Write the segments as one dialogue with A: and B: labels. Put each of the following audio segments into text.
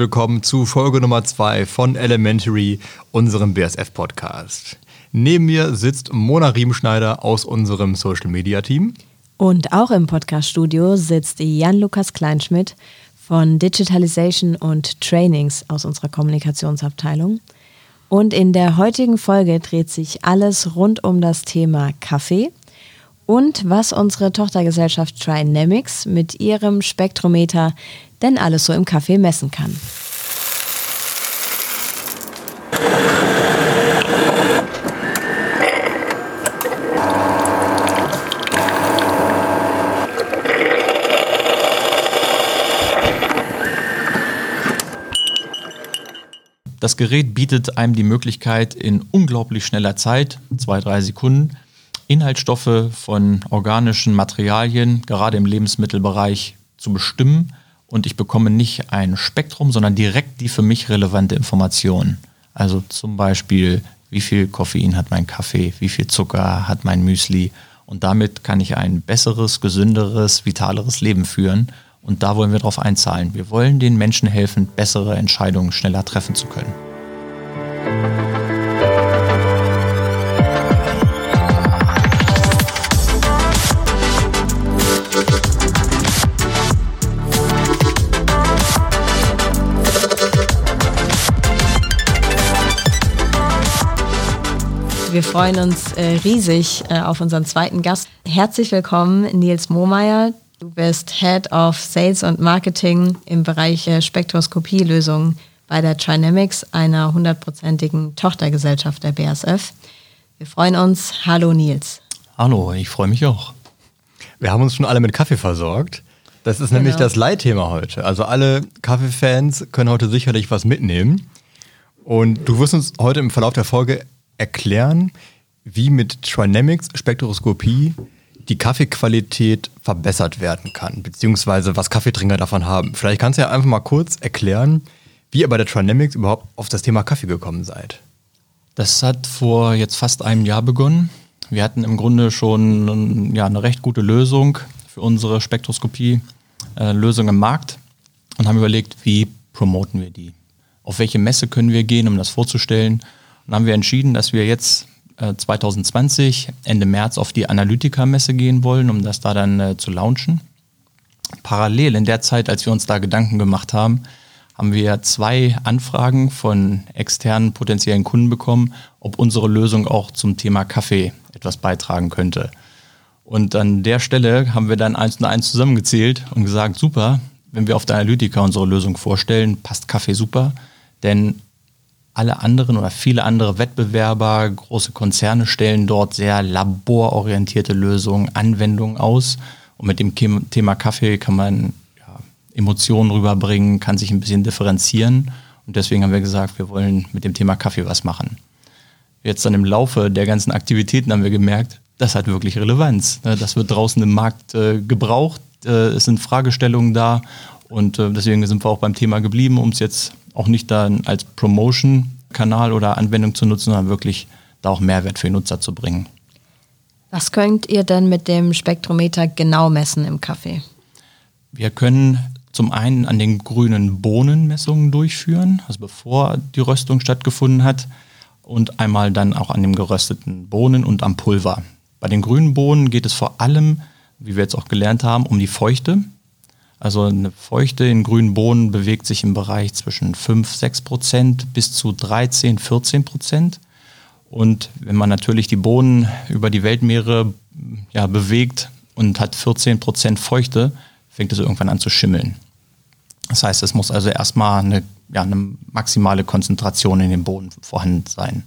A: willkommen zu Folge Nummer 2 von Elementary, unserem BSF-Podcast. Neben mir sitzt Mona Riemenschneider aus unserem Social Media Team.
B: Und auch im Podcast-Studio sitzt Jan-Lukas Kleinschmidt von Digitalization und Trainings aus unserer Kommunikationsabteilung. Und in der heutigen Folge dreht sich alles rund um das Thema Kaffee und was unsere Tochtergesellschaft Trinamics mit ihrem Spektrometer denn alles so im Kaffee messen kann.
C: Das Gerät bietet einem die Möglichkeit, in unglaublich schneller Zeit, zwei, drei Sekunden, Inhaltsstoffe von organischen Materialien, gerade im Lebensmittelbereich, zu bestimmen. Und ich bekomme nicht ein Spektrum, sondern direkt die für mich relevante Information. Also zum Beispiel, wie viel Koffein hat mein Kaffee, wie viel Zucker hat mein Müsli. Und damit kann ich ein besseres, gesünderes, vitaleres Leben führen. Und da wollen wir darauf einzahlen. Wir wollen den Menschen helfen, bessere Entscheidungen schneller treffen zu können.
B: Wir freuen uns äh, riesig äh, auf unseren zweiten Gast. Herzlich willkommen, Nils Mohmeier. Du bist Head of Sales und Marketing im Bereich äh, Spektroskopielösungen bei der Trinamics, einer hundertprozentigen Tochtergesellschaft der BASF. Wir freuen uns. Hallo Nils.
C: Hallo, ich freue mich auch.
A: Wir haben uns schon alle mit Kaffee versorgt. Das ist genau. nämlich das Leitthema heute. Also alle Kaffeefans können heute sicherlich was mitnehmen. Und du wirst uns heute im Verlauf der Folge erklären, wie mit Trinamics Spektroskopie die Kaffeequalität verbessert werden kann, beziehungsweise was Kaffeetrinker davon haben. Vielleicht kannst du ja einfach mal kurz erklären, wie ihr bei der Trinamics überhaupt auf das Thema Kaffee gekommen seid.
C: Das hat vor jetzt fast einem Jahr begonnen. Wir hatten im Grunde schon ja, eine recht gute Lösung für unsere Spektroskopie-Lösung äh, im Markt und haben überlegt, wie promoten wir die? Auf welche Messe können wir gehen, um das vorzustellen? Dann haben wir entschieden, dass wir jetzt äh, 2020 Ende März auf die Analytica-Messe gehen wollen, um das da dann äh, zu launchen. Parallel in der Zeit, als wir uns da Gedanken gemacht haben, haben wir zwei Anfragen von externen potenziellen Kunden bekommen, ob unsere Lösung auch zum Thema Kaffee etwas beitragen könnte. Und an der Stelle haben wir dann eins und eins zusammengezählt und gesagt, super, wenn wir auf der Analytica unsere Lösung vorstellen, passt Kaffee super, denn alle anderen oder viele andere Wettbewerber, große Konzerne stellen dort sehr labororientierte Lösungen, Anwendungen aus. Und mit dem Thema Kaffee kann man ja, Emotionen rüberbringen, kann sich ein bisschen differenzieren. Und deswegen haben wir gesagt, wir wollen mit dem Thema Kaffee was machen. Jetzt dann im Laufe der ganzen Aktivitäten haben wir gemerkt, das hat wirklich Relevanz. Ne? Das wird draußen im Markt äh, gebraucht. Äh, es sind Fragestellungen da. Und äh, deswegen sind wir auch beim Thema geblieben, um es jetzt auch nicht dann als Promotion-Kanal oder Anwendung zu nutzen, sondern wirklich da auch Mehrwert für die Nutzer zu bringen.
B: Was könnt ihr denn mit dem Spektrometer genau messen im Kaffee?
C: Wir können zum einen an den grünen Bohnen Messungen durchführen, also bevor die Röstung stattgefunden hat, und einmal dann auch an den gerösteten Bohnen und am Pulver. Bei den grünen Bohnen geht es vor allem, wie wir jetzt auch gelernt haben, um die Feuchte. Also eine Feuchte in grünen Bohnen bewegt sich im Bereich zwischen 5, 6 Prozent bis zu 13, 14 Prozent. Und wenn man natürlich die Bohnen über die Weltmeere ja, bewegt und hat 14 Prozent Feuchte, fängt es irgendwann an zu schimmeln. Das heißt, es muss also erstmal eine, ja, eine maximale Konzentration in den Bohnen vorhanden sein.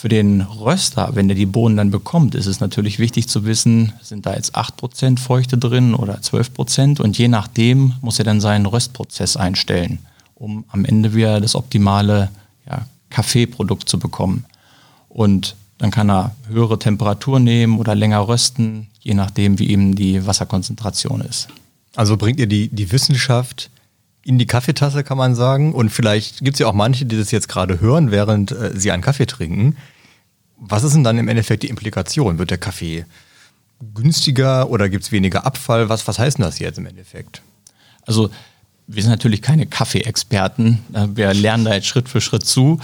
C: Für den Röster, wenn der die Bohnen dann bekommt, ist es natürlich wichtig zu wissen, sind da jetzt 8% Feuchte drin oder 12% und je nachdem muss er dann seinen Röstprozess einstellen, um am Ende wieder das optimale ja, Kaffeeprodukt zu bekommen. Und dann kann er höhere Temperatur nehmen oder länger rösten, je nachdem, wie eben die Wasserkonzentration ist.
A: Also bringt ihr die, die Wissenschaft in die Kaffeetasse, kann man sagen. Und vielleicht gibt es ja auch manche, die das jetzt gerade hören, während äh, sie einen Kaffee trinken. Was ist denn dann im Endeffekt die Implikation? Wird der Kaffee günstiger oder gibt es weniger Abfall? Was, was heißt denn das jetzt im Endeffekt?
C: Also wir sind natürlich keine Kaffee-Experten. Äh, wir lernen da jetzt Schritt für Schritt zu.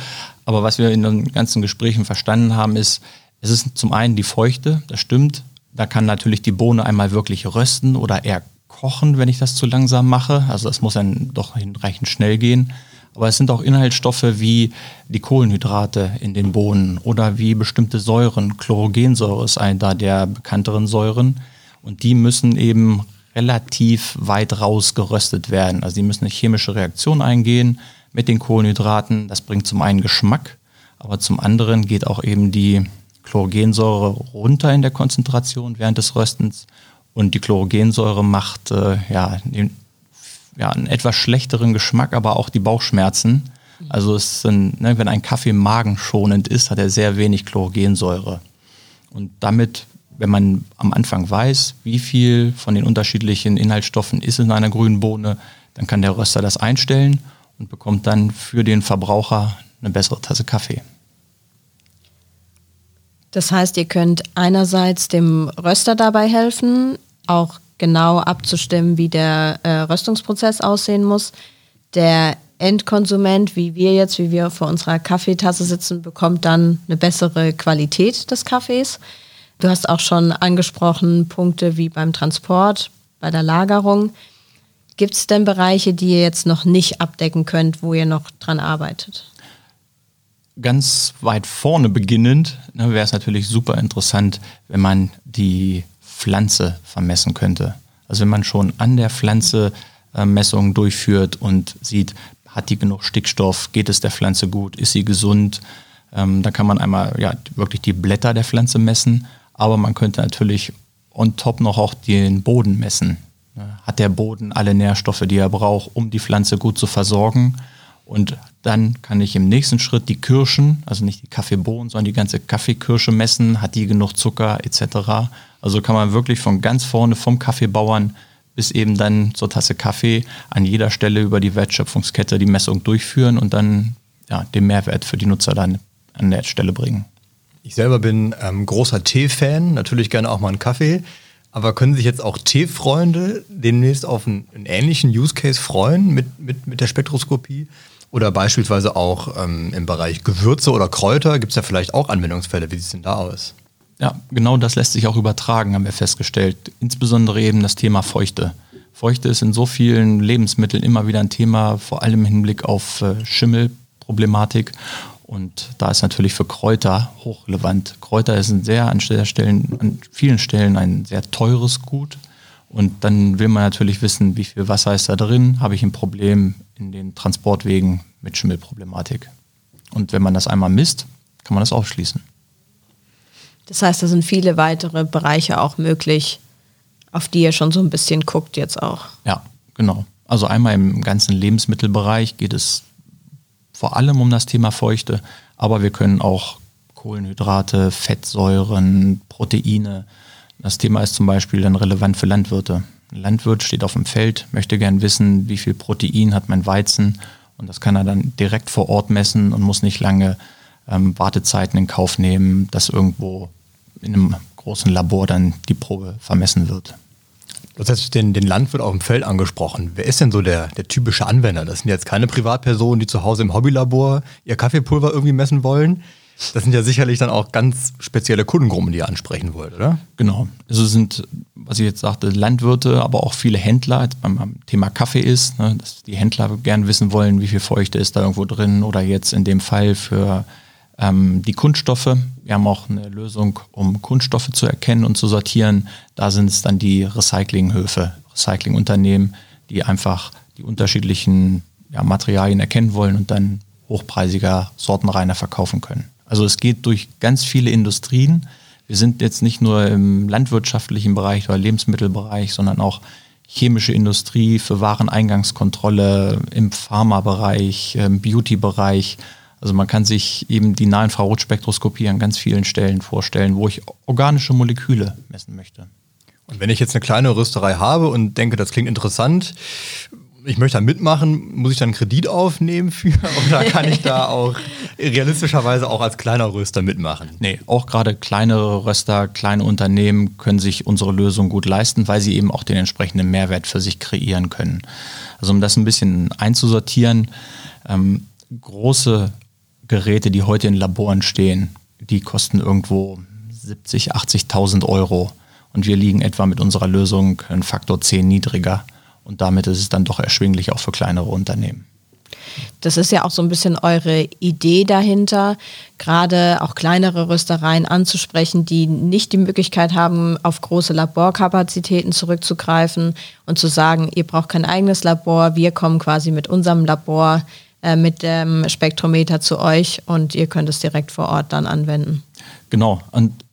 C: Aber was wir in den ganzen Gesprächen verstanden haben, ist, es ist zum einen die Feuchte, das stimmt. Da kann natürlich die Bohne einmal wirklich rösten oder eher kochen, wenn ich das zu langsam mache. Also das muss dann doch hinreichend schnell gehen. Aber es sind auch Inhaltsstoffe wie die Kohlenhydrate in den Bohnen oder wie bestimmte Säuren. Chlorogensäure ist eine der bekannteren Säuren. Und die müssen eben relativ weit raus geröstet werden. Also die müssen eine chemische Reaktion eingehen mit den Kohlenhydraten. Das bringt zum einen Geschmack, aber zum anderen geht auch eben die Chlorogensäure runter in der Konzentration während des Röstens. Und die Chlorogensäure macht äh, ja, den, ja, einen etwas schlechteren Geschmack, aber auch die Bauchschmerzen. Also es sind, ne, wenn ein Kaffee magenschonend ist, hat er sehr wenig Chlorogensäure. Und damit wenn man am Anfang weiß, wie viel von den unterschiedlichen Inhaltsstoffen ist in einer grünen Bohne, dann kann der Röster das einstellen und bekommt dann für den Verbraucher eine bessere Tasse Kaffee.
B: Das heißt, ihr könnt einerseits dem Röster dabei helfen, auch genau abzustimmen, wie der äh, Röstungsprozess aussehen muss. Der Endkonsument, wie wir jetzt, wie wir vor unserer Kaffeetasse sitzen, bekommt dann eine bessere Qualität des Kaffees. Du hast auch schon angesprochen Punkte wie beim Transport, bei der Lagerung. Gibt es denn Bereiche, die ihr jetzt noch nicht abdecken könnt, wo ihr noch dran arbeitet?
C: Ganz weit vorne beginnend ne, wäre es natürlich super interessant, wenn man die Pflanze vermessen könnte. Also wenn man schon an der Pflanze äh, Messungen durchführt und sieht, hat die genug Stickstoff, geht es der Pflanze gut, ist sie gesund, ähm, da kann man einmal ja, wirklich die Blätter der Pflanze messen aber man könnte natürlich on top noch auch den Boden messen. Hat der Boden alle Nährstoffe, die er braucht, um die Pflanze gut zu versorgen? Und dann kann ich im nächsten Schritt die Kirschen, also nicht die Kaffeebohnen, sondern die ganze Kaffeekirsche messen. Hat die genug Zucker etc.? Also kann man wirklich von ganz vorne vom Kaffeebauern bis eben dann zur Tasse Kaffee an jeder Stelle über die Wertschöpfungskette die Messung durchführen und dann ja, den Mehrwert für die Nutzer dann an der Stelle bringen.
A: Ich selber bin ähm, großer Tee-Fan, natürlich gerne auch mal einen Kaffee. Aber können sich jetzt auch Teefreunde demnächst auf einen, einen, ähnlichen Use Case freuen mit, mit, mit der Spektroskopie? Oder beispielsweise auch ähm, im Bereich Gewürze oder Kräuter gibt es ja vielleicht auch Anwendungsfälle. Wie sieht es denn da aus?
C: Ja, genau das lässt sich auch übertragen, haben wir festgestellt. Insbesondere eben das Thema Feuchte. Feuchte ist in so vielen Lebensmitteln immer wieder ein Thema, vor allem im Hinblick auf äh, Schimmelproblematik. Und da ist natürlich für Kräuter hochrelevant. Kräuter ist ein sehr an, Stellen, an vielen Stellen ein sehr teures Gut. Und dann will man natürlich wissen, wie viel Wasser ist da drin, habe ich ein Problem in den Transportwegen mit Schimmelproblematik. Und wenn man das einmal misst, kann man das ausschließen.
B: Das heißt, da sind viele weitere Bereiche auch möglich, auf die ihr schon so ein bisschen guckt jetzt auch.
C: Ja, genau. Also einmal im ganzen Lebensmittelbereich geht es vor allem um das Thema Feuchte, aber wir können auch Kohlenhydrate, Fettsäuren, Proteine. Das Thema ist zum Beispiel dann relevant für Landwirte. Ein Landwirt steht auf dem Feld, möchte gern wissen, wie viel Protein hat mein Weizen und das kann er dann direkt vor Ort messen und muss nicht lange ähm, Wartezeiten in Kauf nehmen, dass irgendwo in einem großen Labor dann die Probe vermessen wird.
A: Du hast den, den Landwirt auf dem Feld angesprochen. Wer ist denn so der, der typische Anwender? Das sind jetzt keine Privatpersonen, die zu Hause im Hobbylabor ihr Kaffeepulver irgendwie messen wollen. Das sind ja sicherlich dann auch ganz spezielle Kundengruppen, die ihr ansprechen wollt, oder?
C: Genau. Also sind, was ich jetzt sagte, Landwirte, aber auch viele Händler, jetzt beim Thema Kaffee ist, ne, dass die Händler gern wissen wollen, wie viel Feuchte ist da irgendwo drin oder jetzt in dem Fall für ähm, die Kunststoffe. Wir haben auch eine Lösung, um Kunststoffe zu erkennen und zu sortieren. Da sind es dann die Recyclinghöfe, Recyclingunternehmen, die einfach die unterschiedlichen ja, Materialien erkennen wollen und dann hochpreisiger, sortenreiner verkaufen können. Also es geht durch ganz viele Industrien. Wir sind jetzt nicht nur im landwirtschaftlichen Bereich oder Lebensmittelbereich, sondern auch chemische Industrie für Wareneingangskontrolle, im Pharmabereich, im Beauty-Bereich. Also man kann sich eben die Nahinfrarotspektroskopie an ganz vielen Stellen vorstellen, wo ich organische Moleküle messen möchte.
A: Und wenn ich jetzt eine kleine Rüsterei habe und denke, das klingt interessant, ich möchte da mitmachen, muss ich dann einen Kredit aufnehmen für oder kann ich da auch realistischerweise auch als kleiner Röster mitmachen?
C: Nee, auch gerade kleinere Röster, kleine Unternehmen können sich unsere Lösung gut leisten, weil sie eben auch den entsprechenden Mehrwert für sich kreieren können. Also um das ein bisschen einzusortieren, ähm, große Geräte, die heute in Laboren stehen, die kosten irgendwo 70, 80.000 Euro. Und wir liegen etwa mit unserer Lösung einen Faktor 10 niedriger. Und damit ist es dann doch erschwinglich auch für kleinere Unternehmen.
B: Das ist ja auch so ein bisschen eure Idee dahinter, gerade auch kleinere Röstereien anzusprechen, die nicht die Möglichkeit haben, auf große Laborkapazitäten zurückzugreifen und zu sagen, ihr braucht kein eigenes Labor, wir kommen quasi mit unserem Labor, äh, mit dem Spektrometer zu euch und ihr könnt es direkt vor Ort dann anwenden.
C: Genau. Und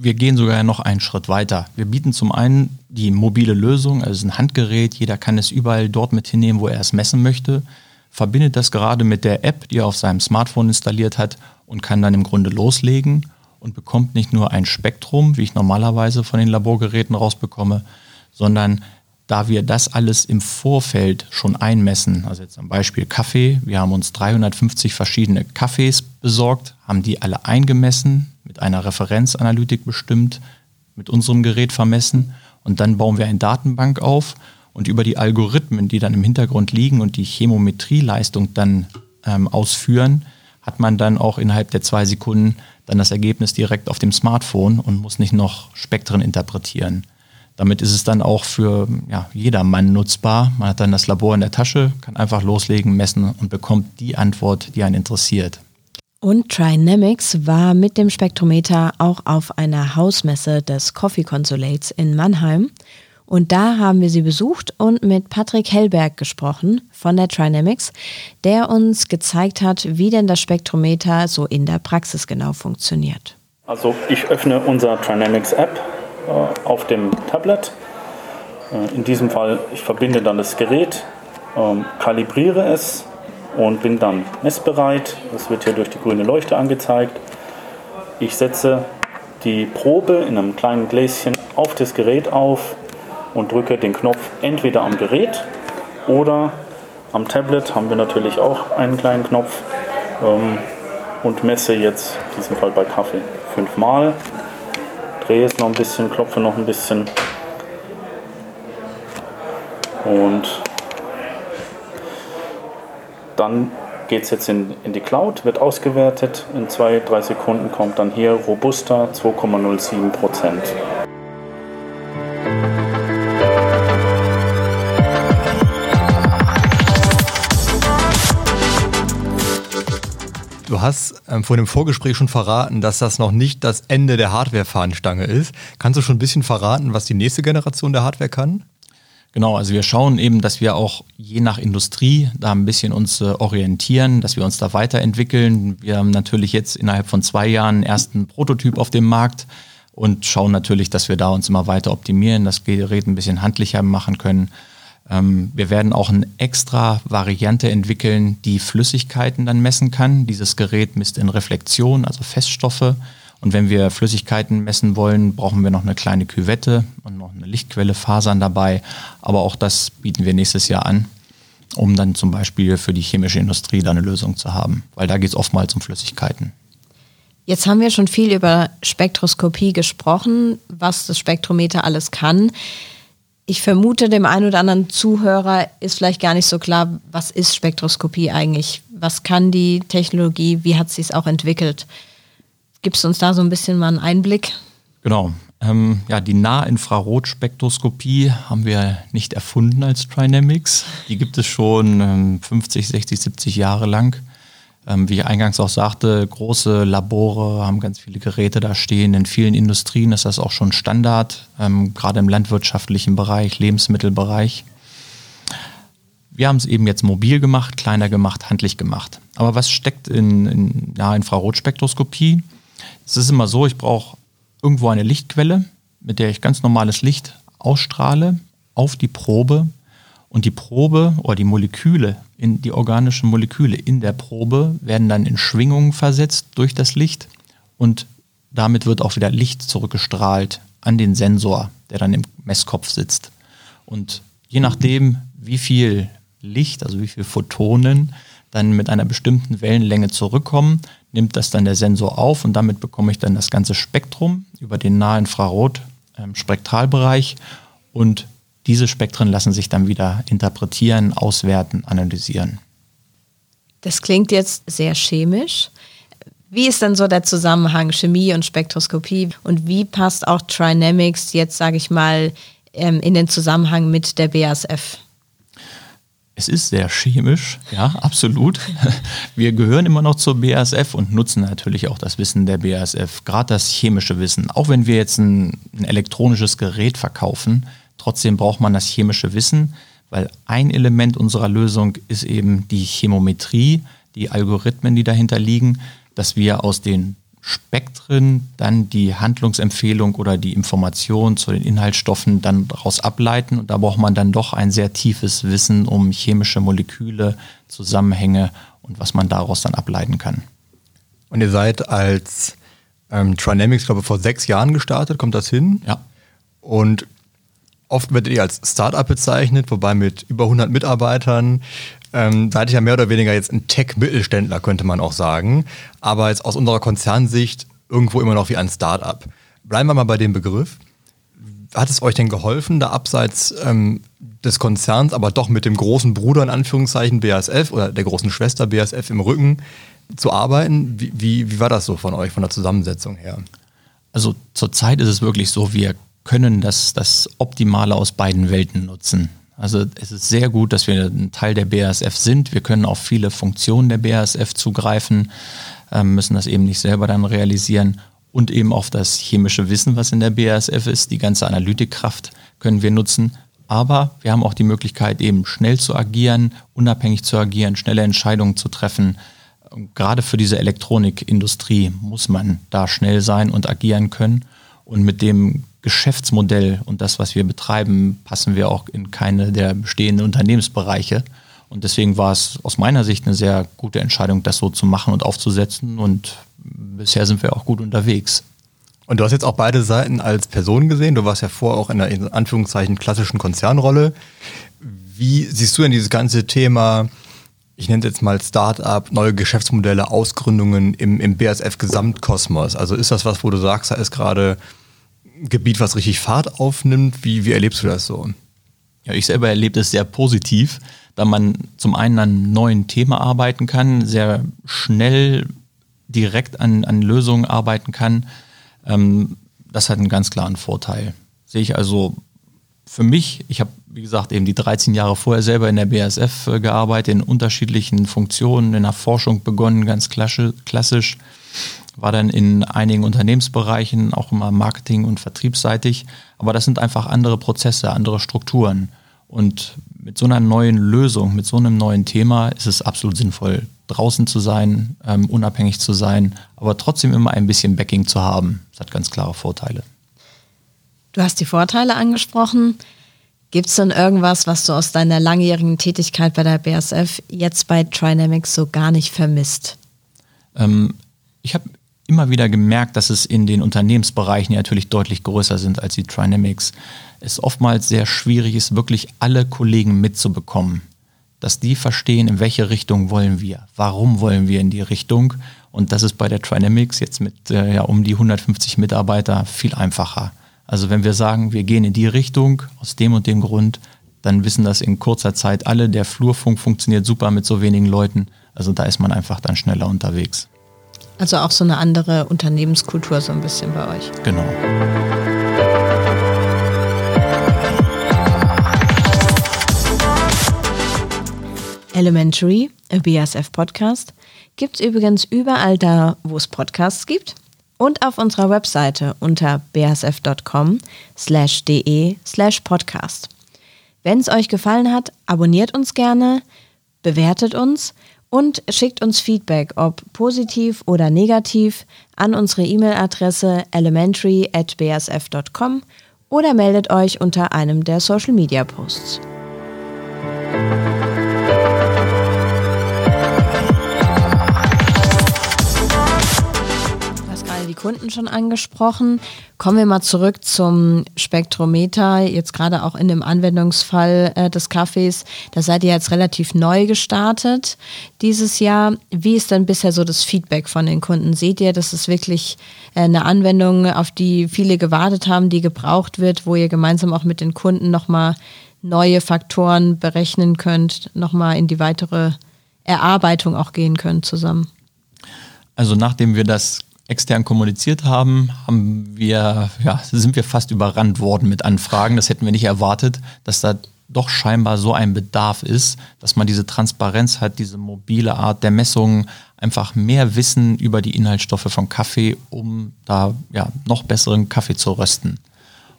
C: wir gehen sogar noch einen Schritt weiter. Wir bieten zum einen die mobile Lösung, also ein Handgerät, jeder kann es überall dort mit hinnehmen, wo er es messen möchte, verbindet das gerade mit der App, die er auf seinem Smartphone installiert hat und kann dann im Grunde loslegen und bekommt nicht nur ein Spektrum, wie ich normalerweise von den Laborgeräten rausbekomme, sondern da wir das alles im Vorfeld schon einmessen, also jetzt am Beispiel Kaffee, wir haben uns 350 verschiedene Kaffees besorgt, haben die alle eingemessen, mit einer Referenzanalytik bestimmt, mit unserem Gerät vermessen und dann bauen wir eine Datenbank auf und über die Algorithmen, die dann im Hintergrund liegen und die Chemometrieleistung dann ähm, ausführen, hat man dann auch innerhalb der zwei Sekunden dann das Ergebnis direkt auf dem Smartphone und muss nicht noch Spektren interpretieren. Damit ist es dann auch für ja, jedermann nutzbar. Man hat dann das Labor in der Tasche, kann einfach loslegen, messen und bekommt die Antwort, die einen interessiert.
B: Und Trinamics war mit dem Spektrometer auch auf einer Hausmesse des Coffee Consulates in Mannheim. Und da haben wir sie besucht und mit Patrick Hellberg gesprochen von der Trinamics, der uns gezeigt hat, wie denn das Spektrometer so in der Praxis genau funktioniert.
D: Also ich öffne unser Trinamics App äh, auf dem Tablet. Äh, in diesem Fall, ich verbinde dann das Gerät, ähm, kalibriere es und bin dann messbereit. Das wird hier durch die grüne Leuchte angezeigt. Ich setze die Probe in einem kleinen Gläschen auf das Gerät auf und drücke den Knopf entweder am Gerät oder am Tablet haben wir natürlich auch einen kleinen Knopf ähm, und messe jetzt in diesem Fall bei Kaffee fünfmal drehe es noch ein bisschen, klopfe noch ein bisschen. Und dann geht es jetzt in, in die Cloud, wird ausgewertet. In zwei, drei Sekunden kommt dann hier robuster 2,07 Prozent.
A: Du hast ähm, vor dem Vorgespräch schon verraten, dass das noch nicht das Ende der Hardware-Fahnenstange ist. Kannst du schon ein bisschen verraten, was die nächste Generation der Hardware kann?
C: Genau, also wir schauen eben, dass wir auch je nach Industrie da ein bisschen uns äh, orientieren, dass wir uns da weiterentwickeln. Wir haben natürlich jetzt innerhalb von zwei Jahren einen ersten Prototyp auf dem Markt und schauen natürlich, dass wir da uns immer weiter optimieren, das Gerät ein bisschen handlicher machen können. Ähm, wir werden auch eine extra Variante entwickeln, die Flüssigkeiten dann messen kann. Dieses Gerät misst in Reflexion, also Feststoffe. Und wenn wir Flüssigkeiten messen wollen, brauchen wir noch eine kleine Küvette und noch eine Lichtquelle, Fasern dabei. Aber auch das bieten wir nächstes Jahr an, um dann zum Beispiel für die chemische Industrie da eine Lösung zu haben. Weil da geht es oftmals um Flüssigkeiten.
B: Jetzt haben wir schon viel über Spektroskopie gesprochen, was das Spektrometer alles kann ich vermute, dem einen oder anderen Zuhörer ist vielleicht gar nicht so klar, was ist Spektroskopie eigentlich? Was kann die Technologie? Wie hat sie es auch entwickelt? Gibst du uns da so ein bisschen mal einen Einblick?
C: Genau. Ähm, ja, die Nahinfrarotspektroskopie haben wir nicht erfunden als Trinamics. Die gibt es schon ähm, 50, 60, 70 Jahre lang. Ähm, wie ich eingangs auch sagte, große Labore haben ganz viele Geräte da stehen. In vielen Industrien ist das auch schon Standard, ähm, gerade im landwirtschaftlichen Bereich, Lebensmittelbereich. Wir haben es eben jetzt mobil gemacht, kleiner gemacht, handlich gemacht. Aber was steckt in, in ja, Infrarotspektroskopie? Es ist immer so, ich brauche irgendwo eine Lichtquelle, mit der ich ganz normales Licht ausstrahle auf die Probe und die Probe oder die Moleküle, in die organischen Moleküle in der Probe werden dann in Schwingungen versetzt durch das Licht und damit wird auch wieder Licht zurückgestrahlt an den Sensor, der dann im Messkopf sitzt. Und je nachdem, wie viel Licht, also wie viele Photonen dann mit einer bestimmten Wellenlänge zurückkommen, nimmt das dann der Sensor auf und damit bekomme ich dann das ganze Spektrum über den Nahinfrarot-Spektralbereich ähm, und diese Spektren lassen sich dann wieder interpretieren, auswerten, analysieren.
B: Das klingt jetzt sehr chemisch. Wie ist denn so der Zusammenhang Chemie und Spektroskopie und wie passt auch Trinamics jetzt, sage ich mal, ähm, in den Zusammenhang mit der BASF?
C: Es ist sehr chemisch, ja, absolut. Wir gehören immer noch zur BASF und nutzen natürlich auch das Wissen der BASF, gerade das chemische Wissen. Auch wenn wir jetzt ein, ein elektronisches Gerät verkaufen, trotzdem braucht man das chemische Wissen, weil ein Element unserer Lösung ist eben die Chemometrie, die Algorithmen, die dahinter liegen, dass wir aus den Spektren dann die Handlungsempfehlung oder die Information zu den Inhaltsstoffen dann daraus ableiten. Und da braucht man dann doch ein sehr tiefes Wissen um chemische Moleküle, Zusammenhänge und was man daraus dann ableiten kann.
A: Und ihr seid als ähm, Trinamics, glaube ich, vor sechs Jahren gestartet, kommt das hin?
C: Ja.
A: Und oft werdet ihr als Startup bezeichnet, wobei mit über 100 Mitarbeitern ähm, seid ihr ja mehr oder weniger jetzt ein Tech-Mittelständler, könnte man auch sagen. Aber jetzt aus unserer Konzernsicht irgendwo immer noch wie ein Startup. Bleiben wir mal bei dem Begriff. Hat es euch denn geholfen, da abseits ähm, des Konzerns, aber doch mit dem großen Bruder in Anführungszeichen BASF oder der großen Schwester BASF im Rücken zu arbeiten? Wie, wie, wie war das so von euch, von der Zusammensetzung her?
C: Also zurzeit ist es wirklich so, wir können das, das Optimale aus beiden Welten nutzen. Also es ist sehr gut, dass wir ein Teil der BASF sind. Wir können auf viele Funktionen der BASF zugreifen, ähm, müssen das eben nicht selber dann realisieren und eben auf das chemische Wissen, was in der BASF ist, die ganze Analytikkraft können wir nutzen. Aber wir haben auch die Möglichkeit, eben schnell zu agieren, unabhängig zu agieren, schnelle Entscheidungen zu treffen. Gerade für diese Elektronikindustrie muss man da schnell sein und agieren können. Und mit dem Geschäftsmodell und das, was wir betreiben, passen wir auch in keine der bestehenden Unternehmensbereiche. Und deswegen war es aus meiner Sicht eine sehr gute Entscheidung, das so zu machen und aufzusetzen. Und bisher sind wir auch gut unterwegs.
A: Und du hast jetzt auch beide Seiten als Person gesehen. Du warst ja vorher auch in einer in Anführungszeichen klassischen Konzernrolle. Wie siehst du denn dieses ganze Thema, ich nenne es jetzt mal Start-up, neue Geschäftsmodelle, Ausgründungen im, im BASF-Gesamtkosmos? Also ist das was, wo du sagst, da ist gerade Gebiet, was richtig Fahrt aufnimmt? Wie, wie erlebst du das so?
C: Ja, ich selber erlebe das sehr positiv, da man zum einen an neuen Thema arbeiten kann, sehr schnell direkt an, an Lösungen arbeiten kann. Ähm, das hat einen ganz klaren Vorteil. Sehe ich also für mich, ich habe, wie gesagt, eben die 13 Jahre vorher selber in der BASF äh, gearbeitet, in unterschiedlichen Funktionen, in der Forschung begonnen, ganz klassisch war dann in einigen Unternehmensbereichen auch immer Marketing- und Vertriebsseitig. Aber das sind einfach andere Prozesse, andere Strukturen. Und mit so einer neuen Lösung, mit so einem neuen Thema ist es absolut sinnvoll, draußen zu sein, ähm, unabhängig zu sein, aber trotzdem immer ein bisschen Backing zu haben. Das hat ganz klare Vorteile.
B: Du hast die Vorteile angesprochen. Gibt es denn irgendwas, was du aus deiner langjährigen Tätigkeit bei der BASF jetzt bei Trinamics so gar nicht vermisst?
C: Ähm, ich habe immer wieder gemerkt, dass es in den Unternehmensbereichen ja natürlich deutlich größer sind als die Trinamics. Es oftmals sehr schwierig ist, wirklich alle Kollegen mitzubekommen. Dass die verstehen, in welche Richtung wollen wir, warum wollen wir in die Richtung. Und das ist bei der Trinamics jetzt mit äh, ja, um die 150 Mitarbeiter viel einfacher. Also wenn wir sagen, wir gehen in die Richtung aus dem und dem Grund, dann wissen das in kurzer Zeit alle. Der Flurfunk funktioniert super mit so wenigen Leuten. Also da ist man einfach dann schneller unterwegs.
B: Also auch so eine andere Unternehmenskultur so ein bisschen bei euch.
C: Genau.
B: Elementary, a BASF Podcast, gibt es übrigens überall da, wo es Podcasts gibt und auf unserer Webseite unter basf.com slash de slash podcast. Wenn es euch gefallen hat, abonniert uns gerne, bewertet uns und schickt uns Feedback, ob positiv oder negativ, an unsere E-Mail-Adresse elementary@bsf.com oder meldet euch unter einem der Social Kunden schon angesprochen. Kommen wir mal zurück zum Spektrometer, jetzt gerade auch in dem Anwendungsfall äh, des Kaffees. Da seid ihr jetzt relativ neu gestartet dieses Jahr. Wie ist denn bisher so das Feedback von den Kunden? Seht ihr, dass es wirklich äh, eine Anwendung, auf die viele gewartet haben, die gebraucht wird, wo ihr gemeinsam auch mit den Kunden nochmal neue Faktoren berechnen könnt, nochmal in die weitere Erarbeitung auch gehen könnt zusammen?
C: Also nachdem wir das extern kommuniziert haben, haben wir, ja, sind wir fast überrannt worden mit Anfragen. Das hätten wir nicht erwartet, dass da doch scheinbar so ein Bedarf ist, dass man diese Transparenz hat, diese mobile Art der Messungen, einfach mehr Wissen über die Inhaltsstoffe von Kaffee, um da ja, noch besseren Kaffee zu rösten.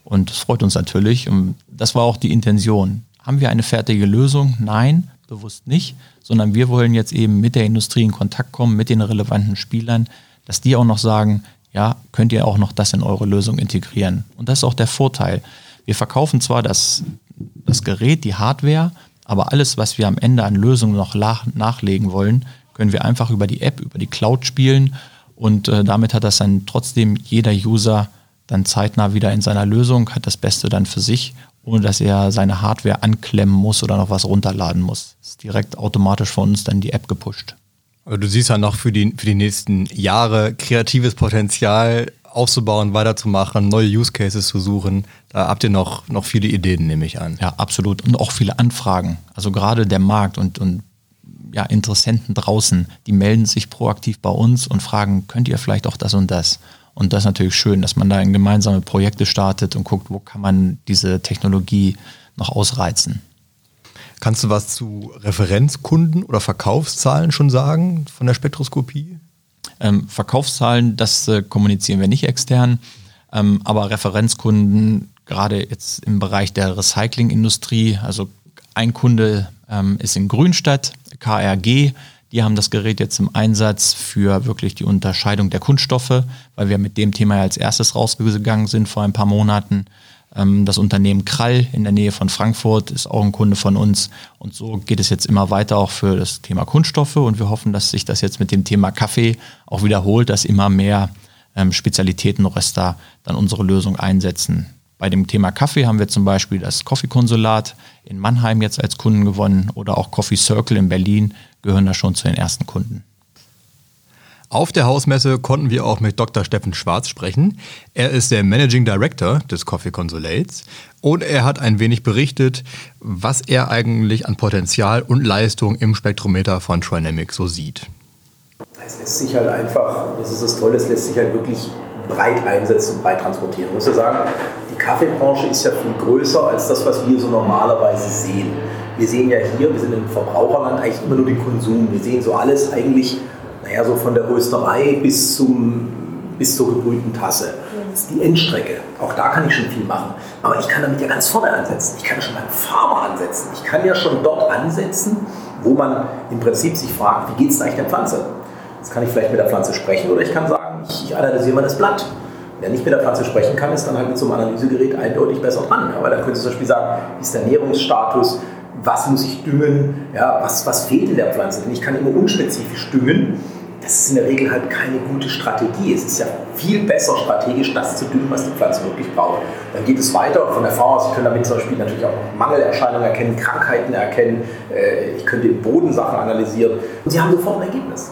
C: Und das freut uns natürlich. Und das war auch die Intention. Haben wir eine fertige Lösung? Nein, bewusst nicht, sondern wir wollen jetzt eben mit der Industrie in Kontakt kommen, mit den relevanten Spielern, dass die auch noch sagen, ja, könnt ihr auch noch das in eure Lösung integrieren. Und das ist auch der Vorteil. Wir verkaufen zwar das, das Gerät, die Hardware, aber alles, was wir am Ende an Lösungen noch nachlegen wollen, können wir einfach über die App, über die Cloud spielen und äh, damit hat das dann trotzdem jeder User dann zeitnah wieder in seiner Lösung, hat das Beste dann für sich, ohne dass er seine Hardware anklemmen muss oder noch was runterladen muss. Ist direkt automatisch von uns dann die App gepusht.
A: Also du siehst ja noch für die, für die nächsten Jahre kreatives Potenzial aufzubauen, weiterzumachen, neue Use Cases zu suchen. Da habt ihr noch, noch viele Ideen, nehme ich an.
C: Ja, absolut. Und auch viele Anfragen. Also gerade der Markt und, und ja, Interessenten draußen, die melden sich proaktiv bei uns und fragen, könnt ihr vielleicht auch das und das? Und das ist natürlich schön, dass man da in gemeinsame Projekte startet und guckt, wo kann man diese Technologie noch ausreizen.
A: Kannst du was zu Referenzkunden oder Verkaufszahlen schon sagen von der Spektroskopie?
C: Ähm, Verkaufszahlen, das äh, kommunizieren wir nicht extern, ähm, aber Referenzkunden, gerade jetzt im Bereich der Recyclingindustrie, also ein Kunde ähm, ist in Grünstadt, KRG, die haben das Gerät jetzt im Einsatz für wirklich die Unterscheidung der Kunststoffe, weil wir mit dem Thema ja als erstes rausgegangen sind vor ein paar Monaten. Ähm, das Unternehmen Krall in der Nähe von Frankfurt ist auch ein Kunde von uns. Und so geht es jetzt immer weiter auch für das Thema Kunststoffe. Und wir hoffen, dass sich das jetzt mit dem Thema Kaffee auch wiederholt, dass immer mehr ähm, Spezialitätenröster dann unsere Lösung einsetzen. Bei dem Thema Kaffee haben wir zum Beispiel das Coffee-Konsulat in Mannheim jetzt als Kunden gewonnen oder auch Coffee Circle in Berlin gehören da schon zu den ersten Kunden.
A: Auf der Hausmesse konnten wir auch mit Dr. Steffen Schwarz sprechen. Er ist der Managing Director des Coffee Consulates und er hat ein wenig berichtet, was er eigentlich an Potenzial und Leistung im Spektrometer von Trinamic so sieht.
E: Es lässt sich halt einfach, das ist das Tolle, es lässt sich halt wirklich breit einsetzen und breit transportieren. Ich muss ja sagen, die Kaffeebranche ist ja viel größer als das, was wir so normalerweise sehen. Wir sehen ja hier, wir sind im Verbraucherland eigentlich immer nur den Konsum. Wir sehen so alles eigentlich, naja, so von der Rösterei bis, zum, bis zur gebrühten Tasse. Das ist die Endstrecke. Auch da kann ich schon viel machen. Aber ich kann damit ja ganz vorne ansetzen. Ich kann schon beim Farmer ansetzen. Ich kann ja schon dort ansetzen, wo man im Prinzip sich fragt, wie geht es eigentlich der Pflanze? Jetzt kann ich vielleicht mit der Pflanze sprechen oder ich kann sagen, ich analysiere mal das Blatt. Wer nicht mit der Pflanze sprechen kann, ist dann halt mit so einem Analysegerät eindeutig besser dran. Aber dann könnte zum Beispiel sagen, wie ist der Ernährungsstatus, was muss ich düngen, ja, was, was fehlt in der Pflanze. Denn ich kann immer unspezifisch düngen. Das ist in der Regel halt keine gute Strategie. Es ist ja viel besser strategisch, das zu düngen, was die Pflanze wirklich braucht. Dann geht es weiter von der Farm. Sie können damit zum Beispiel natürlich auch Mangelerscheinungen erkennen, Krankheiten erkennen. Äh, ich könnte im Boden Sachen analysieren. Und Sie haben sofort ein Ergebnis.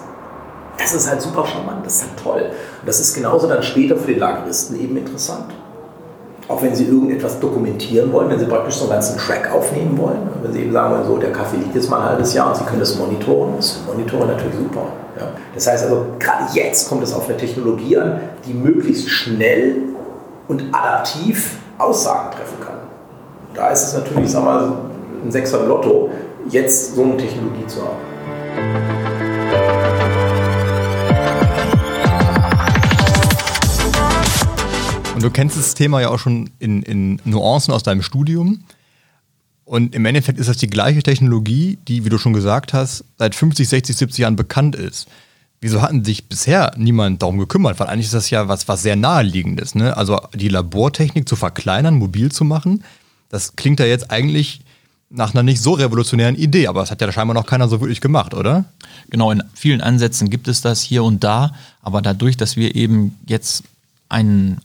E: Das ist halt super charmant, das ist halt toll. Und das ist genauso dann später für den Lageristen eben interessant. Auch wenn Sie irgendetwas dokumentieren wollen, wenn Sie praktisch so einen ganzen Track aufnehmen wollen, wenn Sie eben sagen wollen, so, der Kaffee liegt jetzt mal ein halbes Jahr und Sie können das monitoren, das ist Monitoren natürlich super. Ja. Das heißt also, gerade jetzt kommt es auf eine Technologie an, die möglichst schnell und adaptiv Aussagen treffen kann. Da ist es natürlich, sag mal, ein Sechser Lotto, jetzt so eine Technologie zu haben.
A: Und du kennst das Thema ja auch schon in, in Nuancen aus deinem Studium. Und im Endeffekt ist das die gleiche Technologie, die, wie du schon gesagt hast, seit 50, 60, 70 Jahren bekannt ist. Wieso hatten sich bisher niemand darum gekümmert? Weil eigentlich ist das ja was, was sehr naheliegendes. Ne? Also die Labortechnik zu verkleinern, mobil zu machen, das klingt ja jetzt eigentlich nach einer nicht so revolutionären Idee, aber das hat ja scheinbar noch keiner so wirklich gemacht, oder?
C: Genau, in vielen Ansätzen gibt es das hier und da, aber dadurch, dass wir eben jetzt einen,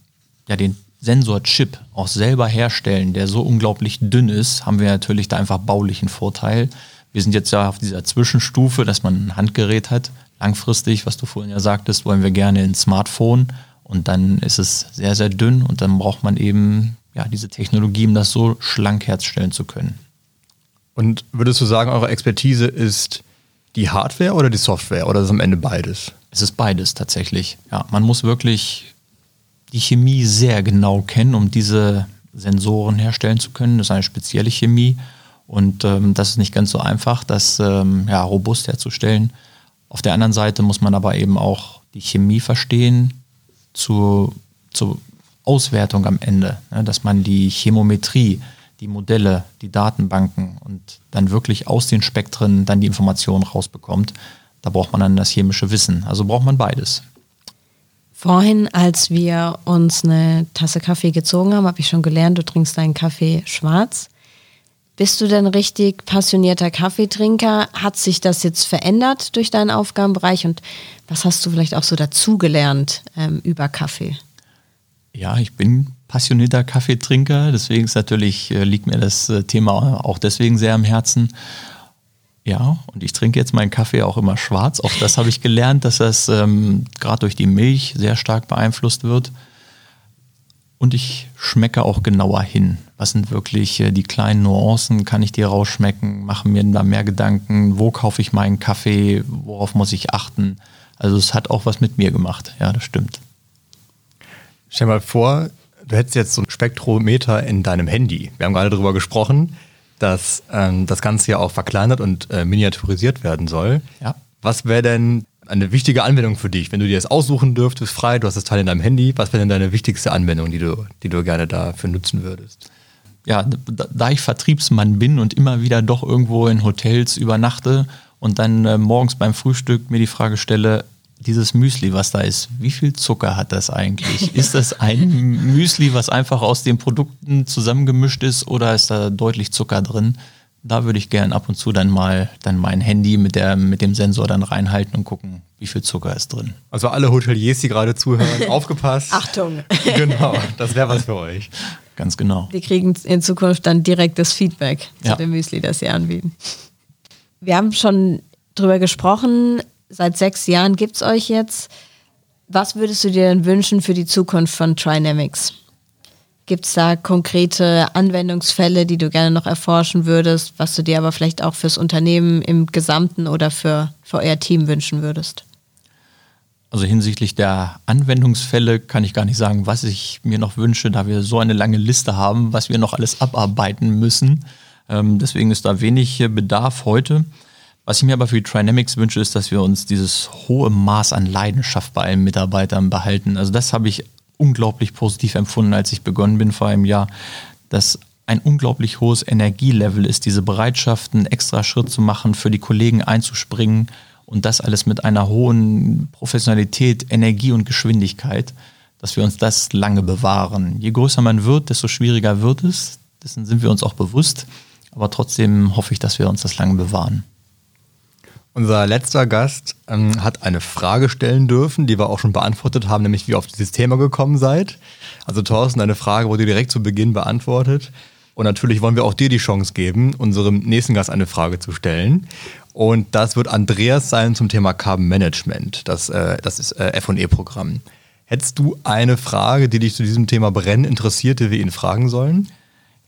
C: ja, den Sensorchip auch selber herstellen, der so unglaublich dünn ist, haben wir natürlich da einfach baulichen Vorteil. Wir sind jetzt ja auf dieser Zwischenstufe, dass man ein Handgerät hat. Langfristig, was du vorhin ja sagtest, wollen wir gerne ein Smartphone und dann ist es sehr, sehr dünn und dann braucht man eben ja, diese Technologie, um das so schlank herstellen zu können.
A: Und würdest du sagen, eure Expertise ist die Hardware oder die Software oder ist es am Ende beides?
C: Es ist beides tatsächlich. Ja, man muss wirklich die Chemie sehr genau kennen, um diese Sensoren herstellen zu können. Das ist eine spezielle Chemie und ähm, das ist nicht ganz so einfach, das ähm, ja, robust herzustellen. Auf der anderen Seite muss man aber eben auch die Chemie verstehen zur, zur Auswertung am Ende, ne, dass man die Chemometrie die Modelle, die Datenbanken und dann wirklich aus den Spektren dann die Informationen rausbekommt. Da braucht man dann das chemische Wissen. Also braucht man beides.
B: Vorhin, als wir uns eine Tasse Kaffee gezogen haben, habe ich schon gelernt, du trinkst deinen Kaffee schwarz. Bist du denn richtig passionierter Kaffeetrinker? Hat sich das jetzt verändert durch deinen Aufgabenbereich und was hast du vielleicht auch so dazugelernt ähm, über Kaffee?
C: Ja, ich bin passionierter Kaffeetrinker, deswegen ist natürlich, äh, liegt mir das äh, Thema auch deswegen sehr am Herzen. Ja, und ich trinke jetzt meinen Kaffee auch immer schwarz. Auch das habe ich gelernt, dass das ähm, gerade durch die Milch sehr stark beeinflusst wird. Und ich schmecke auch genauer hin. Was sind wirklich äh, die kleinen Nuancen? Kann ich die rausschmecken? Mache mir da mehr Gedanken? Wo kaufe ich meinen Kaffee? Worauf muss ich achten? Also es hat auch was mit mir gemacht. Ja, das stimmt.
A: Stell dir mal vor, du hättest jetzt so ein Spektrometer in deinem Handy. Wir haben gerade darüber gesprochen, dass ähm, das Ganze ja auch verkleinert und äh, miniaturisiert werden soll.
C: Ja.
A: Was wäre denn eine wichtige Anwendung für dich, wenn du dir das aussuchen dürftest, frei, du hast das Teil in deinem Handy, was wäre denn deine wichtigste Anwendung, die du, die du gerne dafür nutzen würdest?
C: Ja, da, ich Vertriebsmann bin und immer wieder doch irgendwo in Hotels übernachte und dann äh, morgens beim Frühstück mir die Frage stelle, dieses Müsli, was da ist, wie viel Zucker hat das eigentlich? Ist das ein Müsli, was einfach aus den Produkten zusammengemischt ist oder ist da deutlich Zucker drin? Da würde ich gern ab und zu dann mal dann mein Handy mit, der, mit dem Sensor dann reinhalten und gucken, wie viel Zucker ist drin.
A: Also alle Hoteliers, die gerade zuhören, aufgepasst.
B: Achtung.
A: Genau, das wäre was für euch.
C: Ganz genau.
B: Wir kriegen in Zukunft dann direktes Feedback
C: Ja.
B: zu dem Müsli, das sie anbieten. Wir haben schon drüber gesprochen, seit sechs Jahren gibt es euch jetzt. Was würdest du dir denn wünschen für die Zukunft von Trinamics? Gibt es da konkrete Anwendungsfälle, die du gerne noch erforschen würdest, was du dir aber vielleicht auch fürs Unternehmen im Gesamten oder für, für euer Team wünschen würdest?
C: Also hinsichtlich der Anwendungsfälle kann ich gar nicht sagen, was ich mir noch wünsche, da wir so eine lange Liste haben, was wir noch alles abarbeiten müssen. Ähm, deswegen ist da wenig äh, Bedarf heute. Was ich mir aber für die Trinamics wünsche, ist, dass wir uns dieses hohe Maß an Leidenschaft bei allen Mitarbeitern behalten. Also das habe ich unglaublich positiv empfunden, als ich begonnen bin vor einem Jahr, dass ein unglaublich hohes Energielevel ist, diese Bereitschaft, einen extra Schritt zu machen, für die Kollegen einzuspringen und das alles mit einer hohen Professionalität, Energie und Geschwindigkeit, dass wir uns das lange bewahren. Je größer man wird, desto schwieriger wird es. Dessen sind wir uns auch bewusst. Aber trotzdem hoffe ich, dass wir uns das lange bewahren.
A: Unser letzter Gast ähm, hat eine Frage stellen dürfen, die wir auch schon beantwortet haben, nämlich wie ihr auf dieses Thema gekommen seid. Also Thorsten, eine Frage wurde direkt zu Beginn beantwortet. Und natürlich wollen wir auch dir die Chance geben, unserem nächsten Gast eine Frage zu stellen. Und das wird Andreas sein zum Thema Carbon Management. Das, äh, das ist äh, F&E-Programm. Hättest du eine Frage, die dich zu diesem Thema brennend interessiert, die wir ihn fragen sollen?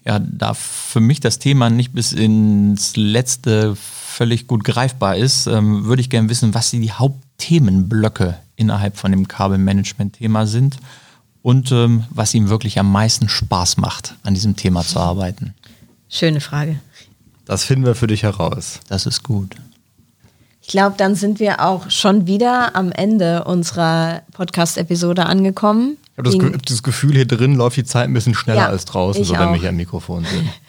C: Ja, da für mich das Thema nicht bis ins letzte völlig gut greifbar ist, ähm, würde ich gerne wissen, was die Hauptthemenblöcke innerhalb von dem Kabelmanagement-Thema sind und ähm, was ihm wirklich am meisten Spaß macht, an diesem Thema zu arbeiten.
B: Schöne Frage.
A: Das finden wir für dich heraus.
C: Das ist gut.
B: Ich glaube, dann sind wir auch schon wieder am Ende unserer Podcast-Episode angekommen.
A: Ich habe das, das Gefühl, hier drin läuft die Zeit ein bisschen schneller
B: Ja,
A: als draußen, so wenn
B: auch.
A: wir hier am Mikrofon sind.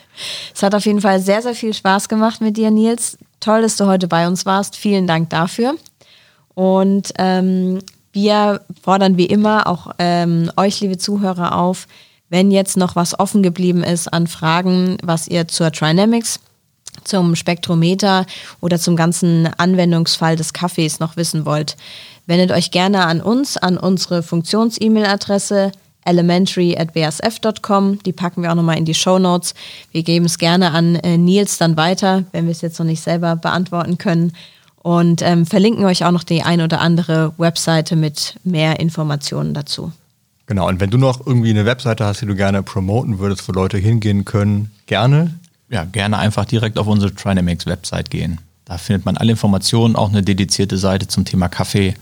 B: Es hat auf jeden Fall sehr, sehr viel Spaß gemacht mit dir, Nils. Toll, dass du heute bei uns warst. Vielen Dank dafür. Und ähm, wir fordern wie immer auch ähm, euch, liebe Zuhörer, auf, wenn jetzt noch was offen geblieben ist an Fragen, was ihr zur Trinamics zum Spektrometer oder zum ganzen Anwendungsfall des Kaffees noch wissen wollt, wendet euch gerne an uns, an unsere Funktions-E-Mail-Adresse elementary at bsf.com. Die packen wir auch nochmal in die Show Notes. Wir geben es gerne an äh, Nils dann weiter, wenn wir es jetzt noch nicht selber beantworten können. Und ähm, verlinken euch auch noch die ein oder andere Webseite mit mehr Informationen dazu.
A: Genau, und wenn du noch irgendwie eine Webseite hast, die du gerne promoten würdest, wo Leute hingehen können, gerne.
C: Ja, gerne einfach direkt auf unsere Trinamics Website gehen. Da findet man alle Informationen, auch eine dedizierte Seite zum Thema Kaffee.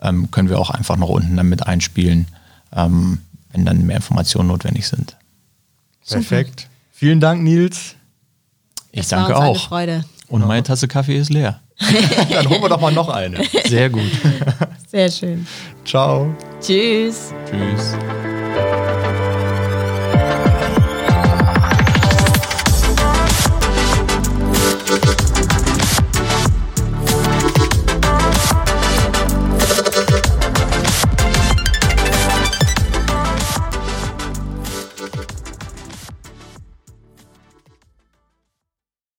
C: Ähm, können wir auch einfach noch unten damit einspielen, ähm, wenn dann mehr Informationen notwendig sind.
A: Perfekt. Vielen Dank, Nils.
C: Ich
B: Es
C: danke
B: war uns
C: auch.
B: Eine Freude.
C: Und meine Tasse Kaffee ist leer.
A: Dann holen wir doch mal noch eine.
C: Sehr gut.
B: Sehr schön.
A: Ciao.
B: Tschüss.
C: Tschüss.